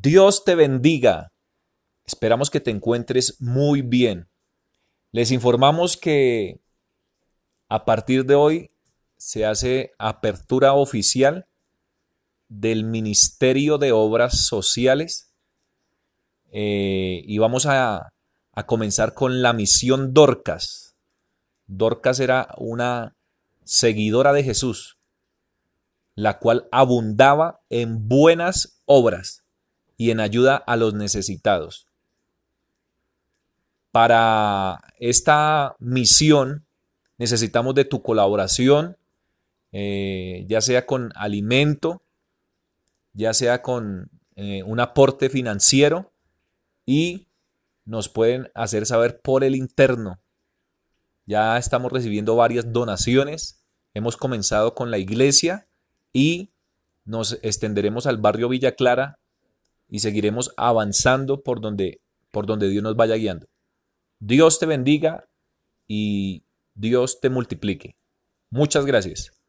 Dios te bendiga. Esperamos que te encuentres muy bien. Les informamos que a partir de hoy se hace apertura oficial del Ministerio de Obras Sociales eh, y vamos a, a comenzar con la misión Dorcas. Dorcas era una seguidora de Jesús, la cual abundaba en buenas obras y en ayuda a los necesitados. Para esta misión necesitamos de tu colaboración, eh, ya sea con alimento, ya sea con eh, un aporte financiero y nos pueden hacer saber por el interno. Ya estamos recibiendo varias donaciones. Hemos comenzado con la iglesia y nos extenderemos al barrio Villa Clara y seguiremos avanzando por donde, por donde Dios nos vaya guiando. Dios te bendiga y Dios te multiplique. Muchas gracias.